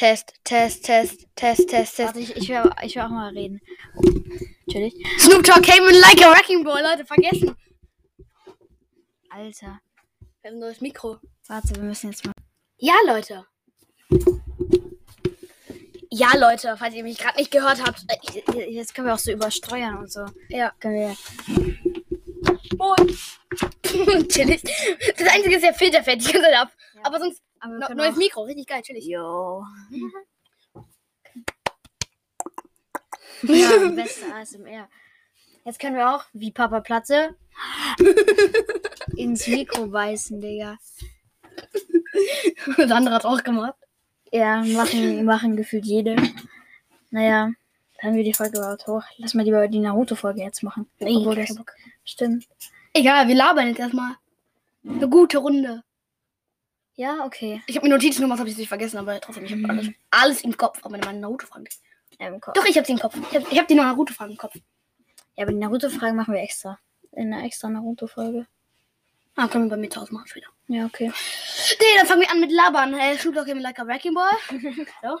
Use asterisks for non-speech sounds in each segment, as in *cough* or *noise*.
Test, Test, Test, Test, Test, Test. Warte, ich, ich, will, ich will auch mal reden. Natürlich. Snoop Dogg came in like a wrecking ball, Leute, vergessen. Alter. Wir haben ein neues Mikro. Warte, wir müssen jetzt mal. Ja, Leute. Ja, Leute, falls ihr mich gerade nicht gehört habt. äh, Jetzt können wir auch so übersteuern und so. Ja. Können wir. *laughs* chillig. Das einzige ist der Filter fällt die ganze Zeit ab. Ja. Aber sonst no, können neues Mikro, richtig geil, chillig. Jo. *laughs* ja, *laughs* beste ASMR. Jetzt können wir auch, wie Papa Platze, ins Mikro beißen, Digga. *laughs* Das andere hat auch gemacht. Ja, machen, machen gefühlt jede. Naja, dann wir die Folge überhaupt hoch. Lass mal lieber die Naruto-Folge jetzt machen. Obwohl kein das stimmt. Egal, wir labern jetzt erstmal. Eine gute Runde. Ja, okay. Ich habe mir Notizen gemacht, habe ich nicht vergessen, aber trotzdem, ich habe Mhm. alles, alles im Kopf. Aber meine Naruto-Fragen. Kopf. Doch, ich habe sie im Kopf. Ich habe hab die Naruto-Fragen im Kopf. Ja, aber die Naruto-Fragen machen wir extra. In einer extra Naruto-Folge. Ah, können wir bei Hause machen später. Ja, okay. Nee, dann fangen wir an mit Labern. Snoop Dogg came like a wrecking ball. *laughs* so.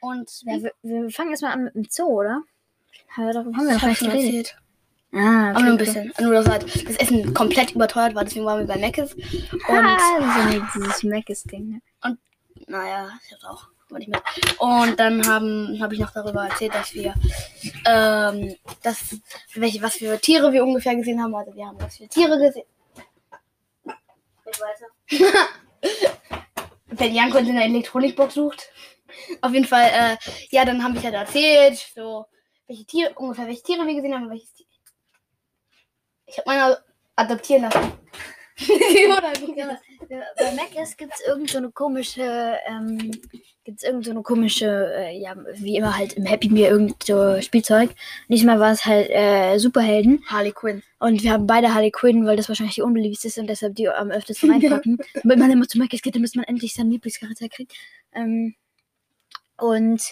Und Ja, wir, wir fangen jetzt mal an mit dem Zoo, oder? Haben wir das noch habe gar ich nicht geredet. Ah, Aber nur ein bisschen. Nur, dass halt das Essen komplett überteuert war, deswegen waren wir bei Mc's. Und, Ah, so dieses Macis-Ding. Ne? naja, ich hab's auch. Und dann haben habe ich noch darüber erzählt, dass wir, ähm, dass, welche, was für Tiere wir ungefähr gesehen haben. Also wir haben was für Tiere gesehen. Geht weiter. *laughs* Wenn Janko in seiner Elektronikbox sucht. Auf jeden Fall, äh, ja, dann habe ich halt erzählt, so, welche Tiere, ungefähr welche Tiere wir gesehen haben und welches Tier. Ich habe meine adoptieren lassen. *laughs* *laughs* Ja, bei Macis gibt es irgend so eine komische, ähm, gibt's irgend so eine komische, äh, ja, wie immer halt im Happy Meal irgend so Spielzeug. Diesmal war es halt äh, Superhelden. Harley Quinn. Und wir haben beide Harley Quinn, weil das wahrscheinlich die unbeliebteste ist und deshalb die am öftesten reinpacken. Damit man immer zu Macis geht, damit man endlich seinen Lieblingscharakter kriegt. Ähm, und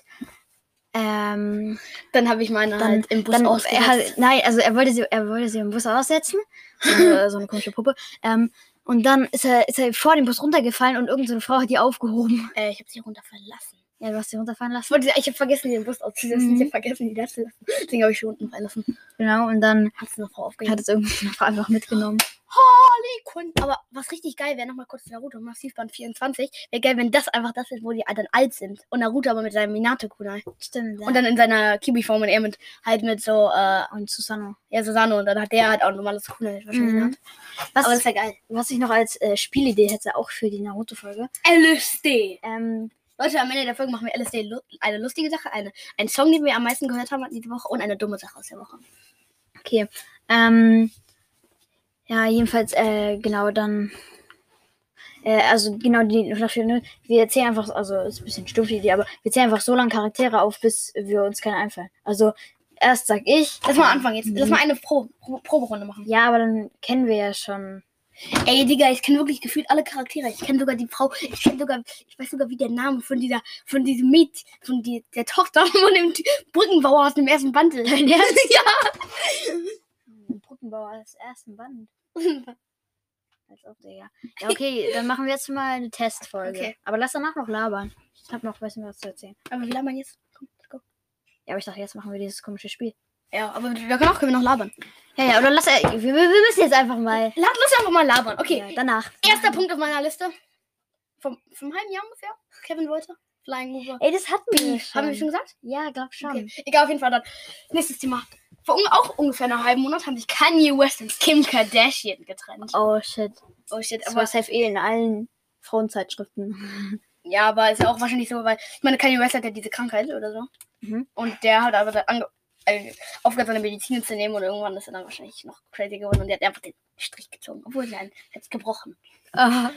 ähm, Dann habe ich meine dann, halt im Bus dann ausgesetzt. hat, nein, also er wollte sie, er wollte sie im Bus aussetzen, so eine, *laughs* so eine komische Puppe. Ähm, und dann ist er, ist er vor dem Bus runtergefallen und irgendeine so eine Frau hat die aufgehoben. Äh, ich habe sie runter verlassen. Ja, du hast sie runterfallen Ich, lassen. ich habe vergessen, den Bus auszusetzen. Mhm. Ich habe vergessen, die letzte lassen. Deswegen habe ich sie unten verlassen. Genau, und dann Hat es eine Frau aufgegeben. hat es irgendeine Frau einfach mitgenommen. Harley Quinn. Aber was richtig geil wäre, nochmal kurz zu Naruto, Massivband 24. Wäre geil, wenn das einfach das ist, wo die dann alt sind. Und Naruto aber mit seinem Minato-Kunai. Stimmt. Ja. Und dann in seiner Kibi-Form und er mit halt mit so, äh, und Susanne. ja, Susanne. Und dann hat der halt auch ein normales Kunai wahrscheinlich. Mhm. Was, Aber das wäre geil. was ich noch als äh, Spielidee hätte, auch für die Naruto-Folge. LSD. Ähm, Leute, am Ende der Folge machen wir LSD eine lustige Sache, eine, einen Song, den wir am meisten gehört haben diese Woche und eine dumme Sache aus der Woche. okay. Ähm, ja, jedenfalls, äh, genau, dann. Äh, also genau die ne, wir erzählen einfach, also ist ein bisschen stumpf die Idee, aber wir zählen einfach so lange Charaktere auf, bis wir uns keine einfallen. Also erst sag ich. Lass mal anfangen jetzt. Lass mal eine Pro Pro Proberunde machen. Ja, aber dann kennen wir ja schon. Ey, Digga, ich kenne wirklich gefühlt alle Charaktere. Ich kenne sogar die Frau. Ich kenne sogar, ich weiß sogar, wie der Name von dieser, von diesem Mädchen, von die, der Tochter *laughs* von dem Brückenbauer aus dem ersten Band *laughs* ist. Ja. Brückenbauer als ersten Band. *laughs* Als ob, Digga. Ja, okay, dann machen wir jetzt mal eine Testfolge. Okay. Aber lass danach noch labern. Ich hab noch ein bisschen was zu erzählen. Aber wie labern jetzt? Komm, let's go. Ja, aber ich dachte, jetzt machen wir dieses komische Spiel. Ja, aber wir können auch, können wir noch labern. Ja, ja, oder lass. Äh, wir, wir müssen jetzt einfach mal. Lass, lass einfach mal labern. Okay, Ja, danach. erster Punkt auf meiner Liste. Vom, vom halben Jahr ungefähr. Kevin Wolter. Flying Mover. Ey, das hatten wir Beef. Haben wir schon gesagt? Ja, glaub schon. Okay. Egal, auf jeden Fall dann. Nächstes Thema. Vor auch ungefähr einem halben Monat haben sich Kanye West und Kim Kardashian getrennt. Oh shit. Oh shit, Das aber war safe eh in allen Frauenzeitschriften. *laughs* Ja, aber ist ja auch wahrscheinlich so, weil ich meine, Kanye West hat ja diese Krankheit oder so. Mhm. Und der hat aber dann ange äh, aufgehört, seine Medizin zu nehmen und irgendwann ist er dann wahrscheinlich noch crazy geworden und der hat einfach den Strich gezogen. Obwohl, nein, er hat es gebrochen. Ah,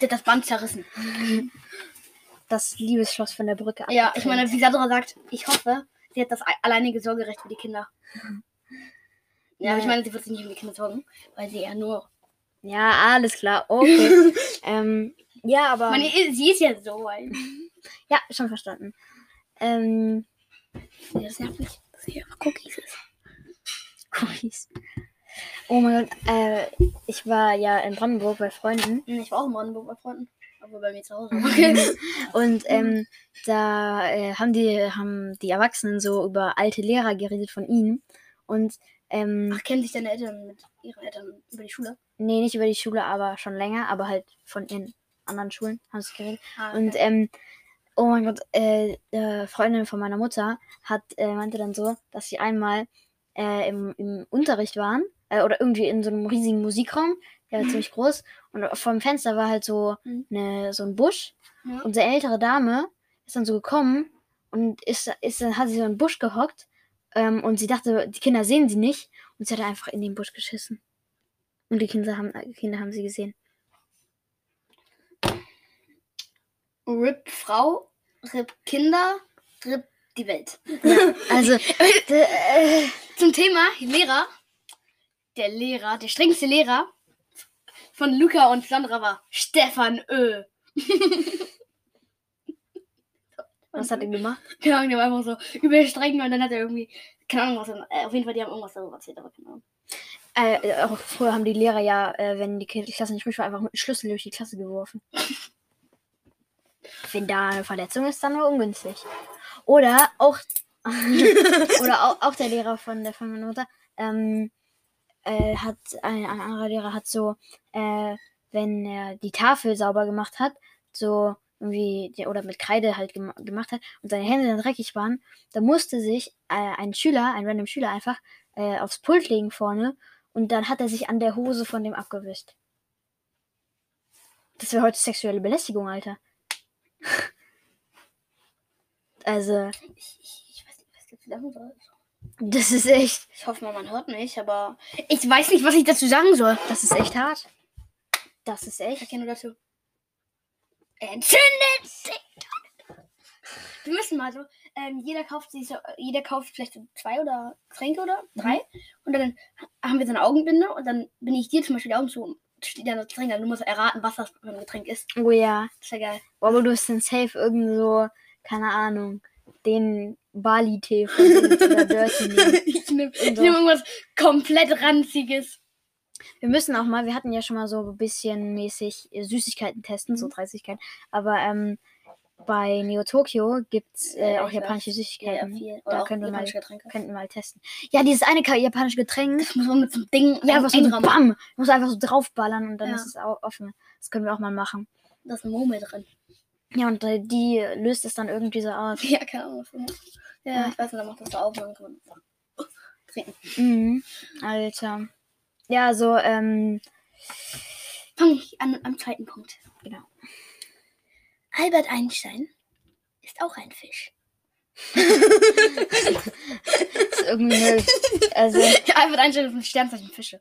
Der hat das Band zerrissen. das Liebesschloss von der Brücke. Ja, ich meine, wie Sandra sagt, ich hoffe, sie hat das alleinige Sorgerecht für die Kinder. Ja, aber ich Ja. meine, sie wird sich nicht um die Kinder sorgen, weil sie ja nur. Ja, alles klar. Okay. *laughs* ähm, ja, aber. Ich meine, sie ist ja so alt. Ja, schon verstanden. Ähm, Ja, Das nervt mich, dass sie einfach Cookies ist. Cookies. Oh mein Gott, äh, ich war ja in Brandenburg bei Freunden. Ich war auch in Brandenburg bei Freunden. Aber bei mir zu Hause. *laughs* Okay. Und ähm, da äh, haben die haben die Erwachsenen so über alte Lehrer geredet von ihnen. Und ähm, Ach, kennen sich deine Eltern mit ihren Eltern über die Schule? nee, nicht über die Schule, aber schon länger, aber halt von ihren anderen Schulen haben sie geredet. Ah, Und ähm, oh mein Gott, äh, äh, Freundin von meiner Mutter hat äh, meinte dann so, dass sie einmal äh, im, im Unterricht waren äh, oder irgendwie in so einem riesigen Musikraum, der war ziemlich groß und vom Fenster war halt so Mhm. eine, so ein Busch Ja. und eine ältere Dame ist dann so gekommen und ist, ist dann hat sie so in den Busch gehockt ähm, und sie dachte, die Kinder sehen sie nicht und sie hat einfach in den Busch geschissen. Und die Kinder haben, die Kinder haben sie gesehen. RIP Frau, RIP Kinder, RIP die Welt. *laughs* Also, *laughs* d- äh, Zum Thema Lehrer. Der Lehrer, der strengste Lehrer von Luca und Sandra war Stefan Ö. *laughs* was hat er gemacht? Keine Ahnung, der war einfach so übel streng und dann hat er irgendwie, keine Ahnung, was er, äh, auf jeden Fall, die haben irgendwas darüber erzählt, aber keine Ahnung. Äh, auch früher haben die Lehrer ja, äh, wenn die Klasse nicht ruhig war, einfach mit dem Schlüssel durch die Klasse geworfen. Wenn da eine Verletzung ist, dann nur ungünstig. Oder auch, *laughs* oder auch, auch der Lehrer von der von meiner Mutter, ähm, äh, hat ein, ein anderer Lehrer hat so, äh, wenn er die Tafel sauber gemacht hat, so irgendwie, oder mit Kreide halt gem gemacht hat und seine Hände dann dreckig waren, da musste sich äh, ein Schüler, ein random Schüler einfach äh, aufs Pult legen vorne und dann hat er sich an der Hose von dem abgewischt. Das wäre heute sexuelle Belästigung, Alter. Also, Ich, ich, ich weiß nicht, was ich dazu sagen soll. das ist echt, Ich hoffe mal, man hört mich, aber ich weiß nicht, was ich dazu sagen soll. das ist echt hart. Das ist Ich echt. erkenne nur dazu. Entzündet sich! Wir müssen mal so, ähm, jeder kauft sich so, jeder kauft vielleicht so zwei oder Getränke oder drei und dann haben wir so eine Augenbinde und dann bin ich dir zum Beispiel die Augen zu steht da das Getränk, du musst erraten, was das für ein Getränk ist. Oh ja. Ist ja geil. Oh, aber du hast dann safe irgend so, keine Ahnung, den Bali-Tee von *laughs* oder Dirty nehmen. ich nehme so. nehm irgendwas komplett ranziges. Wir müssen auch mal, wir hatten ja schon mal so ein bisschen mäßig Süßigkeiten testen, so Mhm. 30 Aber ähm, bei Neo Tokyo gibt es äh, Ja, auch japanische weiß. Süßigkeiten. viel. Da können wir, mal, könnten wir mal testen. Ja, dieses eine japanische Getränk. Das muss man mit so einem Ding Ja, ein- was so einrahmen. bam. Du musst einfach so draufballern und dann Ja. ist es auch offen. Das können wir auch mal machen. Da ist eine Murmel drin. Ja, und äh, die löst es dann irgendwie so aus. Ja, keine Ahnung. Ja, Ja. ich weiß nicht, dann macht das so auf und dann kann man *laughs* trinken. Mhm. Alter. Ja, so, ähm, Fange ich an am zweiten Punkt. Genau. Albert Einstein ist auch ein Fisch. *laughs* ist irgendwie, eine- also, *laughs* Albert Einstein ist ein Sternzeichen Fische.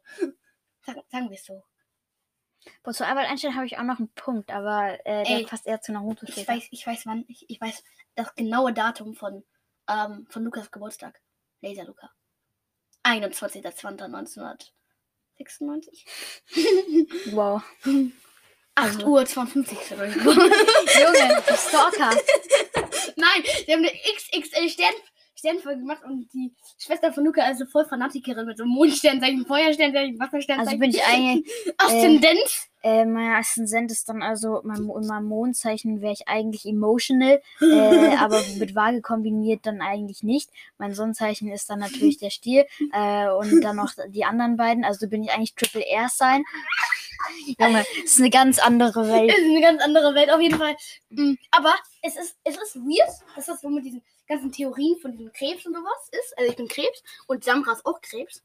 Sagen, sagen wir es so. boah, zu Albert Einstein habe ich auch noch einen Punkt, aber äh, der Ey, passt eher zu Naruto Ich später. weiß, ich weiß wann, ich, ich weiß das genaue Datum von, ähm, von Lukas Geburtstag. Laser Luca. 21.02.1996. Wow. *laughs* 8 Also- Uhr 52. oder so. Junge, Stalker. *laughs* Nein, wir haben eine XXL Stern, Sternfolge gemacht und die Schwester von Luca ist so voll Fanatikerin mit so Mondsternzeichen, Feuersternzeichen, Wassersternzeichen. Also bin ich eigentlich, *laughs* Aszendenz. äh, mein Aszendent ist dann also, mein, in meinem Mondzeichen wäre ich eigentlich emotional, *laughs* äh, aber mit Waage kombiniert dann eigentlich nicht. Mein Sonnenzeichen ist dann natürlich der Stier äh, und dann noch die anderen beiden. Also bin ich eigentlich Triple R sein. Junge, das ist eine ganz andere Welt. ist eine ganz andere Welt auf jeden Fall. Mm, Aber es ist, es ist weird, dass das so mit diesen ganzen Theorien von diesem Krebs und sowas ist. Also ich bin Krebs und Samra ist auch Krebs.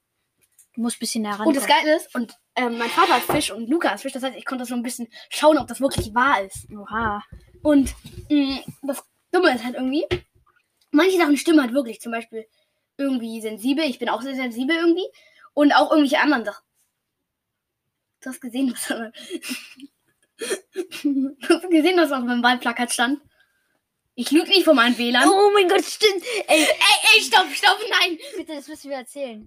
Du musst ein bisschen näher ran. Und das Geile ist, und ähm, mein Vater ist Fisch und Luca ist Fisch. Das heißt, ich konnte so ein bisschen schauen, ob das wirklich wahr ist. Oha. Und mh, das Dumme ist halt irgendwie, manche Sachen stimmen halt wirklich. Zum Beispiel irgendwie sensibel. Ich bin auch sehr sensibel irgendwie. Und auch irgendwelche anderen Sachen. Du hast gesehen, was da *laughs* Du hast gesehen, was auf meinem Wahlplakat stand? Ich lüge nicht von meinen Wählern. Oh mein Gott, stimmt. Ey, Ey, ey, stopp, stopp, nein! bitte, das müssen wir erzählen.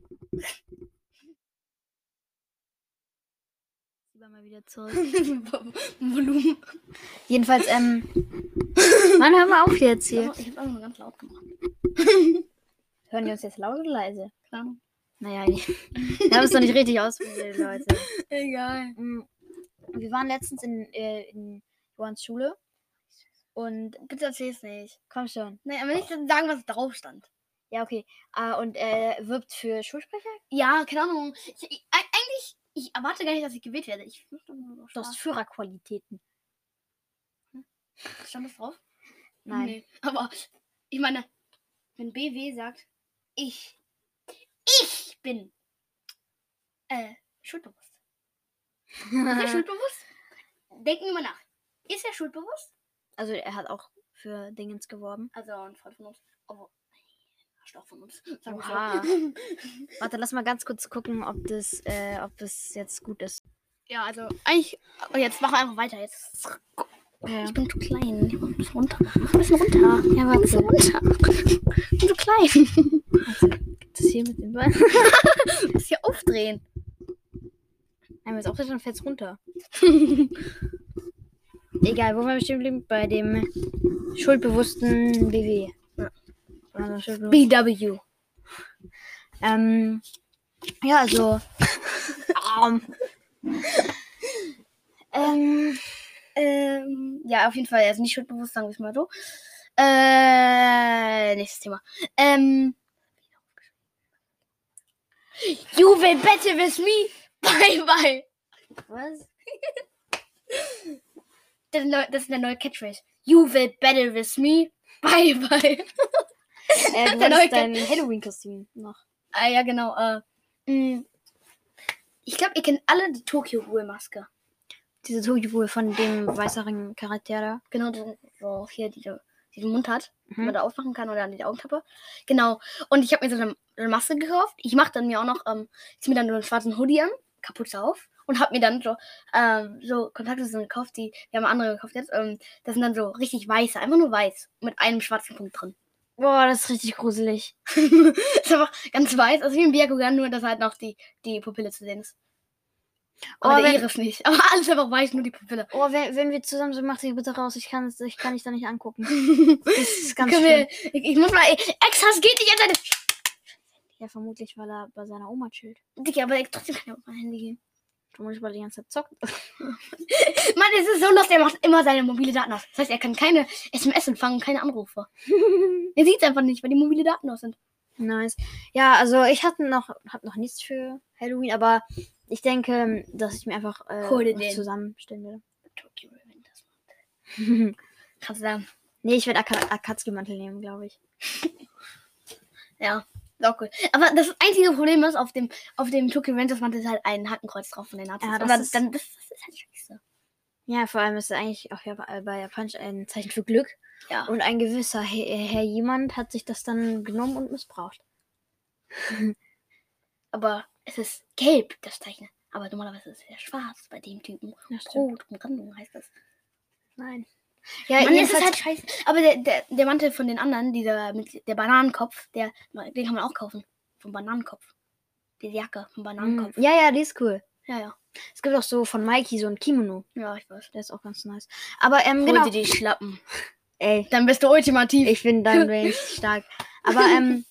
Lieber mal wieder zurück. *laughs* Volumen. Jedenfalls, ähm. Mann, hör mal auf jetzt hier. Ich habe einfach nur ganz laut gemacht. Hören die uns jetzt laut oder leise? Keine Ahnung. Naja, ich- *laughs* wir haben es noch nicht richtig ausprobiert, Leute. Egal. Mm, Wir waren letztens in, äh, in Johans Schule. Und Bitte erzähl's nicht. komm schon. Nein, aber nicht sagen, was drauf stand. Ja, okay. Ah, und er wirbt für Schulsprecher? Ja, keine Ahnung. Ich, ich, eig- eigentlich, ich erwarte gar nicht, dass ich gewählt werde. Ich nur Du hast. Führerqualitäten. Stand das drauf? Nein. Nee. Aber ich meine, wenn BW sagt, ich, ich bin äh, schuldbewusst. *laughs* Ist er schuldbewusst? Denken wir mal nach. Ist er schuldbewusst? also er hat auch für Dingens geworben. Also ein Freund von uns. Aber Arschloch von uns. Sagen wir Oha. so. *laughs* Warte, lass mal ganz kurz gucken, ob das, äh, ob das jetzt gut ist. Ja, also eigentlich. Oh, jetzt machen wir einfach weiter. Jetzt. Ja, Ich bin zu klein. Ich mach ein bisschen runter. Mach ein bisschen runter. ja Ein bisschen warte. runter. Ich bin zu klein. *laughs* Das hier mit dem Bein. Du *laughs* musst hier aufdrehen. Wenn es auftritt, dann fällt es runter. *laughs* Egal, wo wir bestimmt geblieben? Bei dem schuldbewussten BW. Ja. Oder schuldbewussten- BW. Ähm, ja, also. ähm, ähm, Ähm, ja, auf jeden Fall. Er ist nicht schuldbewusst, sagen wir es mal so. Äh, nächstes Thema. Ähm. You will better with me. Bye, bye. was? Das ist, der neue Catchphrase. You will better with me. Bye, bye. Äh, *laughs* du hast dein Halloween-Kostüm noch. ah, ja, genau. Äh, mh. ich glaube, ihr kennt alle die Tokyo-Ruhe-Maske. Diese Tokyo von dem weißeren Charakter da. Genau, die- so hier diese, diesen Mund hat, die Mhm. man da aufmachen kann oder an die Augenklappe. Genau. Und ich habe mir so eine, eine Maske gekauft. Ich mache dann mir auch noch, ähm, zieh mir dann so einen schwarzen Hoodie an, Kapuze auf und habe mir dann so, ähm, so Kontaktlinsen gekauft, die, wir haben andere gekauft jetzt. Ähm, das sind dann so richtig weiße, einfach nur weiß, mit einem schwarzen Punkt drin. *laughs* Boah, das ist richtig gruselig. ist einfach ganz weiß, also wie ein Byakugan, nur dass halt noch die, die Pupille zu sehen ist. Oh, Aber der wenn- Iris nicht. Aber *laughs* alles einfach weiß, nur die Pupille. Oh, wenn, wenn wir zusammen sind, mach dich bitte raus. Ich kann es, ich kann dich da nicht angucken. *laughs* Das ist ganz Können schlimm. wir, ich, ich muss mal, Exas geht nicht an seine Ja, vermutlich, weil er bei seiner Oma chillt. Digga, aber trotzdem kann er auf mein Handy gehen. Vermutlich, weil er die ganze Zeit zockt. *laughs* Mann, es ist so lustig, er macht immer seine mobile Daten aus. Das heißt, er kann keine SMS empfangen, keine Anrufe. *laughs* Er sieht es einfach nicht, weil die mobile Daten aus sind. nice. Ja, also ich hatte noch, hab noch nichts für Halloween, aber ich denke, dass ich mir einfach äh, Hol was zusammenstellen werde. Tokyo Revengers. Kannst du sagen. nee, ich werde Aka- Akatsuki-Mantel nehmen, glaube ich. Ja, ist auch cool. Aber das einzige Problem ist, auf dem, auf dem Tokyo Revengers Mantel ist halt ein Hakenkreuz drauf von den Nazis. Ja, das dann, ist- dann, das, das ist halt scheiße. Ja, vor allem ist er eigentlich auch bei Japanisch ein Zeichen für Glück. Ja. Und ein gewisser Herr, jemand hat sich das dann genommen und missbraucht. *laughs* Aber es ist gelb, das Zeichen. Aber normalerweise ist es ja schwarz bei dem Typen. Ja. Rot und Randung heißt das. Nein. Ja, Mann, es ist jedenfalls- halt scheiße. Aber der, der, der Mantel von den anderen, dieser mit der Bananenkopf, der, den kann man auch kaufen. Vom Bananenkopf. Die Jacke vom Bananenkopf. Hm, Ja, ja, die ist cool. Ja, ja. Es gibt auch so von Mikey so ein Kimono. Ja, ich weiß. Der ist auch ganz nice. Aber ähm, Hol genau. dir die Schlappen. *laughs* Ey, Dann bist du ultimativ. ich bin dann *laughs* bin ich stark. Aber ähm,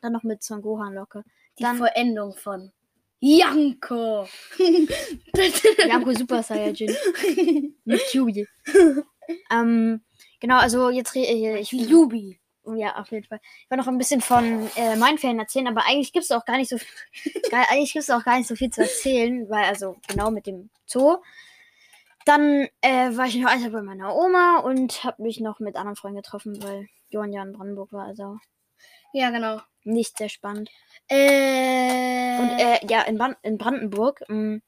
dann noch mit Son Gohan Locke. die dann- Vollendung von Janko. *laughs* Janko Super Saiyajin. mit Kyubi. ähm, genau, also jetzt re- äh, ich Jubi. Ja, auf jeden Fall. Ich wollte noch ein bisschen von äh, meinen Ferien erzählen, aber eigentlich gibt es auch gar nicht so *laughs* gar, eigentlich gibt es auch gar nicht so viel zu erzählen, weil also genau mit dem Zoo. Dann äh, war ich noch einmal bei meiner Oma und habe mich noch mit anderen Freunden getroffen, weil Johann ja in Brandenburg war, also Ja, genau. nicht sehr spannend. Äh, Und äh, ja, in, Ban in Brandenburg mh,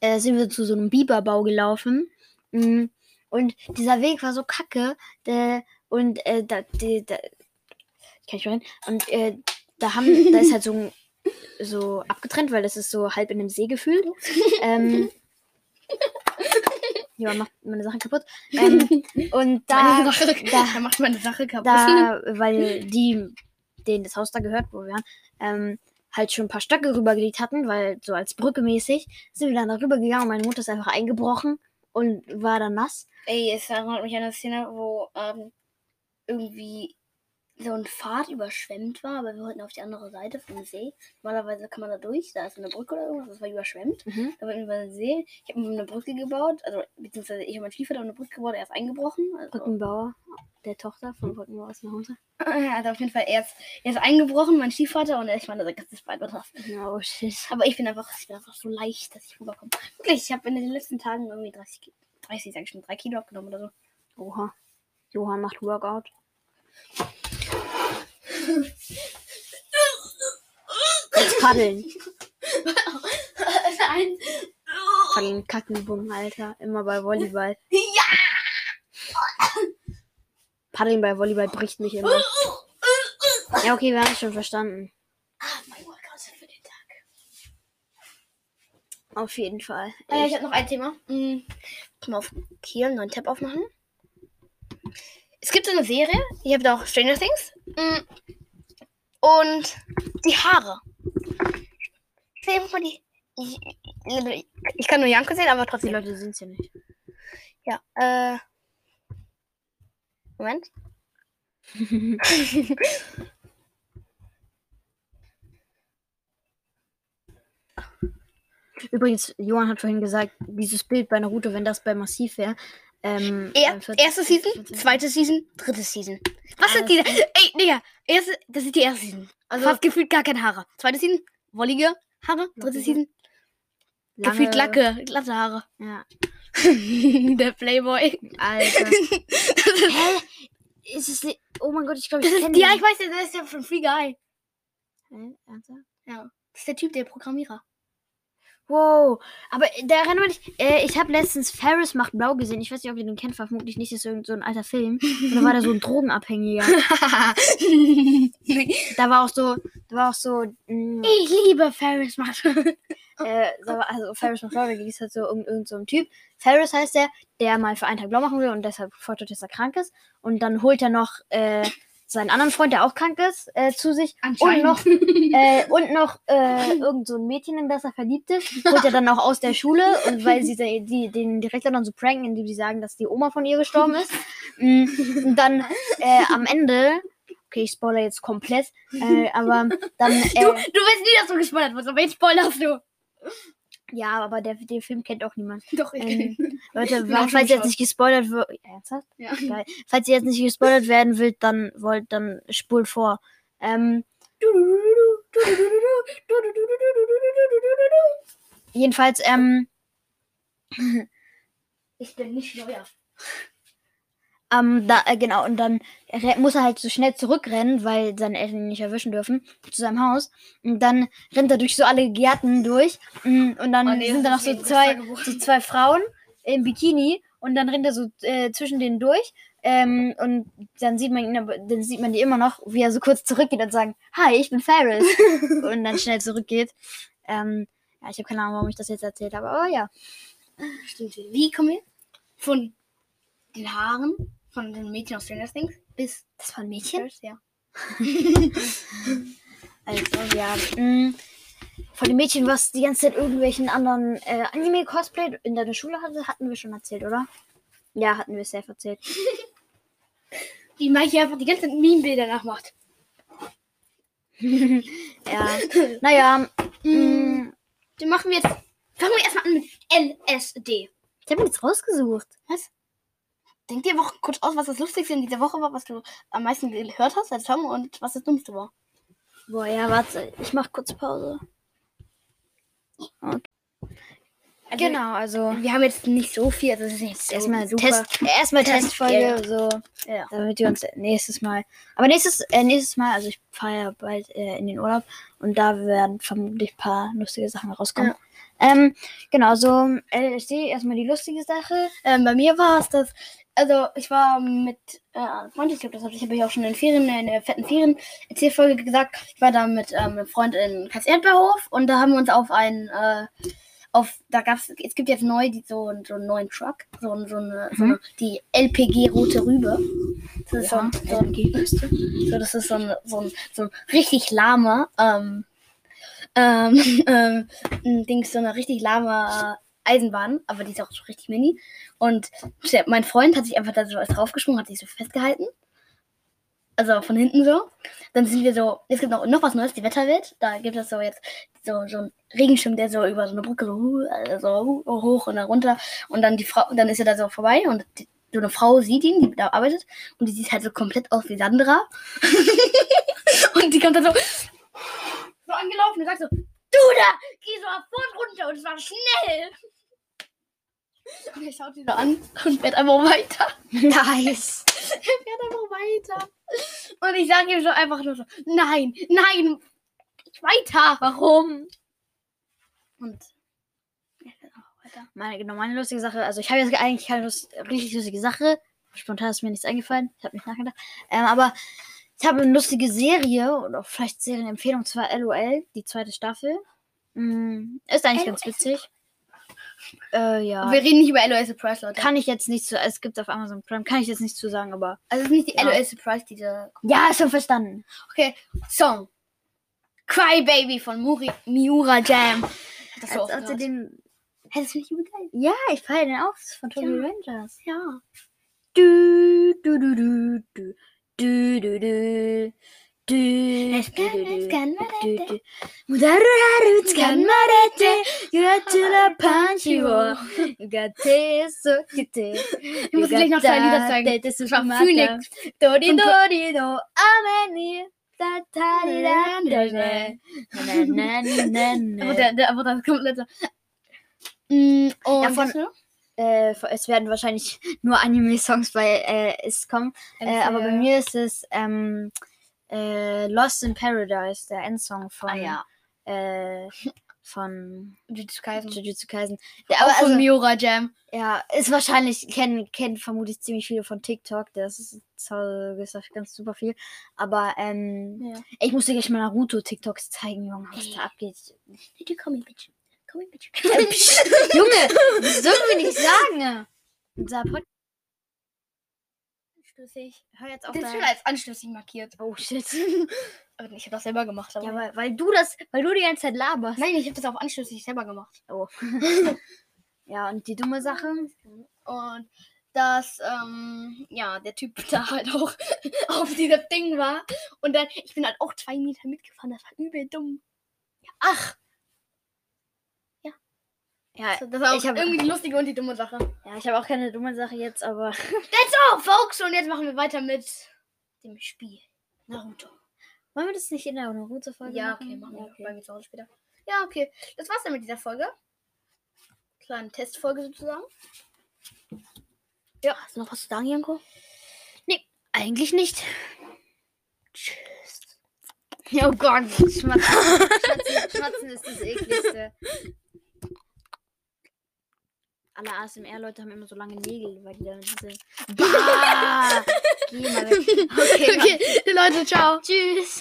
äh, sind wir zu so einem Biberbau gelaufen. Mh, und dieser Weg war so kacke. Der, und äh, da, die, da, kann ich mal hin. Und äh, da haben, da ist halt so, ein- so abgetrennt, weil das ist so halb in einem See gefühlt. *laughs* ähm, ja, macht meine Sachen kaputt. *laughs* Ähm, und da, meine Sache, *laughs* da, da macht meine Sache kaputt. da, *laughs* weil die, denen das Haus da gehört, wo wir waren, ähm, halt schon ein paar Stöcke rübergelegt hatten, weil so als Brücke mäßig, sind wir dann darüber gegangen und meine Mutter ist einfach eingebrochen und war dann nass. Ey, es erinnert mich an eine Szene, wo ähm, irgendwie so ein Pfad überschwemmt war, aber wir wollten auf die andere Seite vom See. Normalerweise kann man da durch, da ist eine Brücke oder irgendwas, das war überschwemmt. Mhm. Da wollten wir über den See. Ich habe mir eine Brücke gebaut, also beziehungsweise ich und mein Stiefvater haben eine Brücke gebaut, er ist eingebrochen. Also, Brückenbauer, der Tochter von Brückenbauer aus nach Hause. also auf jeden Fall, er ist, er ist eingebrochen, mein Stiefvater, und ich meine, sein ganzes Bein betroffen. Oh shit. Aber ich bin einfach, ich bin einfach so leicht, dass ich rüberkomme. Wirklich, ich habe in den letzten Tagen irgendwie 30, Ki- 30 sag ich schon, 3 Kilo abgenommen oder so. Oha. Johann macht Workout. Jetzt paddeln. Nein. Paddeln, Kackenübungen, Alter. Immer bei Volleyball. Ja! Paddeln bei Volleyball bricht mich immer. Ja, okay, wir haben es schon verstanden. Ah, mein Workout für den Tag. Auf jeden Fall. Ja, ich habe noch ein Thema. Hm, ich mal auf hier einen neuen Tab aufmachen. Es gibt so eine Serie, ihr habt auch Stranger Things. Hm, Und die Haare. Die. Ich, ich kann nur Janke sehen, aber Die trotzdem. Leute sind es ja nicht. Ja, äh. Moment. *laughs* Übrigens, Johann hat vorhin gesagt, dieses Bild bei Naruto, wenn das bei Massiv wäre. Ähm, Er, äh, 40 erste Season, 40 zweite Season, dritte Season. Was sind die? Ey, Digga, erste, das ist die erste Season. Also- Fast gefühlt gar keine Haare. Zweite Season, wollige Haare. Dritte. Season, lange- gefühlt Lacke, glatte Haare. *laughs* Ja. *laughs* Der Playboy. Alter. *laughs* Hä? Ist es nicht. Oh mein Gott, ich glaube, ich kenne ja, ich weiß, das ist ja von Free Guy. Hä? Ernsthaft? Ja. Das ist der Typ, der Programmierer. Wow, aber da erinnere mich, äh, ich habe letztens Ferris macht blau gesehen. Ich weiß nicht, ob ihr den kennt, vermutlich nicht, das ist irgend so ein alter Film. Und da war da so ein *laughs* Drogenabhängiger. Da war auch so, da war auch so, mh, ich liebe Ferris macht. äh, war, also Ferris macht blau, da ging es halt so um irgend so Typ. Ferris heißt der, der mal für einen Tag blau machen will und deshalb vorstellt, dass er krank ist. Und dann holt er noch äh, seinen anderen Freund, der auch krank ist, äh, zu sich. Und noch, *laughs* äh, und noch äh, irgend so ein Mädchen, in das er verliebt ist, holt er dann auch aus der Schule und weil sie die, den Direktor dann so pranken, indem sie sagen, dass die Oma von ihr gestorben ist. Mm, Und dann äh, am Ende, okay, ich spoiler jetzt komplett, äh, aber dann, Du, äh, du weißt nie, dass du gespoilert wirst, aber jetzt spoilerst du. Ja, aber der, den Film kennt auch niemand. Doch, ich Ähm, kenn ihn. Leute, auch falls ihr jetzt nicht gespoilert wird, ernsthaft? Ja. Geil. Falls ihr jetzt nicht gespoilert werden wollt, dann wollt, dann spult vor. Ähm, jedenfalls, ähm, Ich bin nicht neuer. Ähm, da, äh, genau, und dann muss er halt so schnell zurückrennen, weil seine Eltern ihn nicht erwischen dürfen, zu seinem Haus. Und dann rennt er durch so alle Gärten durch. mm, Und dann Oh nee, sind da noch so zwei, so zwei Frauen im Bikini. Und dann rennt er so äh, zwischen denen durch. Ähm, und dann sieht man ihn, aber- dann sieht man die immer noch, wie er so kurz zurückgeht und sagt, Hi, ich bin Ferris. *laughs* und dann schnell zurückgeht. Ähm, ja, ich habe keine Ahnung, warum ich das jetzt erzählt habe, aber ja. Stimmt. Wie kommen wir von den Haaren von den Mädchen aus Stranger Things bis Das ein Mädchen? Ja. *laughs* Also, ja. Mh, von dem Mädchen, was die ganze Zeit irgendwelchen anderen äh, Anime-Cosplay in deiner Schule hatte, hatten wir schon erzählt, oder? Ja, hatten wir safe erzählt. *laughs* Die Mikey einfach die ganze Zeit Meme-Bilder nachmacht. *laughs* Ja. naja, mh, Dann machen wir jetzt. Fangen wir erstmal an mit LSD. ich habe jetzt rausgesucht. Denk dir Woche kurz aus, was das Lustigste in dieser Woche war, was du am meisten gehört hast als Song und was das Dummste war. Boah, ja, warte. Ich mach kurz Pause. Okay. Also, Genau, also Wir haben jetzt nicht so viel, also das ist so erstmal super. Test, erstmal Test, Testfolge, ja. so, Ja. damit wir uns nächstes Mal. Aber nächstes, äh, nächstes Mal, also ich fahre ja bald äh, in den Urlaub und da werden vermutlich ein paar lustige Sachen rauskommen. Ähm, genau, so LSD, erstmal die lustige Sache. Ähm, bei mir war es das, also ich war mit äh, Freund, ich glaube, das habe ich, hab ich auch schon in Ferien, in der fetten Ferien-Erzählfolge gesagt. Ich war da mit ähm, einem Freund in Kass-Erdbeerhof und da haben wir uns auf einen, äh, auf, da gab's, es gibt jetzt neu die, so, so einen neuen Truck, so, so, eine, so eine, die LPG Rote Rübe. Das ist so, ein- so, ein- so, das ist so ein, so ein, so ein richtig lahmer, ähm, ähm, *laughs* ähm, ein Ding, so eine richtig lahme äh, Eisenbahn, aber die ist auch so richtig mini. Und mein Freund hat sich einfach da so draufgesprungen, hat sich so festgehalten. Also von hinten so. Dann sind wir so, es gibt noch, noch was Neues, die Wetterwelt. Da gibt es so jetzt so, so einen Regenschirm, der so über so eine Brücke so, also hu- hoch und dann runter. Und dann die Frau, dann ist er da so vorbei und die, so eine Frau sieht ihn, die da arbeitet. Und die sieht halt so komplett aus wie Sandra. *laughs* und die kommt dann so, so angelaufen und sagt so, du da, geh so sofort runter und zwar schnell. Und er schaut sie so an und fährt einfach weiter. Nice. *laughs* Er fährt einfach weiter. Und ich sage ihm so einfach nur so, nein, nein, weiter. Warum? Und er fährt einfach weiter. Meine, genau, meine lustige Sache. Also ich habe jetzt eigentlich keine Lust, richtig lustige Sache. Spontan ist mir nichts eingefallen. Ich habe nicht nachgedacht. Ähm, aber ich habe eine lustige Serie oder vielleicht Serienempfehlung, zwar LOL, die zweite Staffel. Mm, ist eigentlich ganz witzig. Äh, ja. Wir reden nicht über LOL Surprise, Leute. Kann ich jetzt nicht zu, es gibt auf Amazon Prime, kann ich jetzt nicht zu sagen, aber. also es ist nicht die Ja. LOL Surprise, diese. Ja, ist schon verstanden. Okay, Song. Cry Baby von Muri, Miura Jam. Das so als du den. Hättest du nicht übel geil? Ja, ich feiere den auch. Das ist von Tony Ja. Rangers. Ja. Du, du, du, du, du, du, du, du. Du, kann, du, es du, kann, du, du. Mudaru tsukamarete, you got to the punch you are. You got this, so kite. Ich muss gleich noch zwei Lieder zeigen. Das Das war Phoenix. Von Pro- dori do, ameni, da ta di da da da. Na, na, na, na, Aber na. *laughs* der, der, aber das komplette. Und Ja, von-? Äh, es werden wahrscheinlich nur Anime-Songs bei äh, es kommen. Äh, aber bei mir ist es ähm, äh, Lost in Paradise, der Endsong von, Ah ja. äh, *laughs* von Jujutsu Kaisen. Jujutsu Kaisen. Auch aber von also, Miura Jam. ja, ist wahrscheinlich, kennen kennt vermutlich ziemlich viele von TikTok. Das ist toll, ist ganz super viel. Aber ähm, Ja. ich muss dir gleich mal Naruto-TikToks zeigen, Junge, was da abgeht. You call me bitch? Call me bitch. *laughs* Junge, das dürfen wir nicht sagen. Unser Podcast. Anstößig. Hör jetzt auf Das ist dein- schon als anstößig markiert. Oh shit. *laughs* Ich habe das selber gemacht. Aber Ja, weil, weil du das, weil du die ganze Zeit laberst. Nein, ich habe das auf anstößig selber gemacht. Oh. *laughs* ja, und die dumme Sache? Und dass, ähm, ja, der Typ *laughs* da halt auch auf diesem Ding war. Und dann, ich bin halt auch zwei Meter mitgefahren. Das war übel dumm. Ach, Ja, das war auch ich habe irgendwie die lustige und die dumme Sache. ja, ich hab auch keine dumme Sache jetzt, aber. *laughs* That's all, folks. Und jetzt machen wir weiter mit dem Spiel. Naruto. Wollen wir das nicht in der Naruto-Folge Ja, machen? okay, machen wir. Ja, okay. Bei mir zu Hause später. Ja, okay. Das war's dann mit dieser Folge. Kleine Testfolge sozusagen. Ja, hast du noch was zu sagen, Janko? Eigentlich nicht. Tschüss. Oh Gott, Schmatzen. *laughs* Schmatzen, Schmatzen ist das ekligste. Alle ASMR-Leute haben immer so lange Nägel, weil die dann sind. *laughs* Geh mal weg. Okay, Okay, Leute, ciao. Tschüss.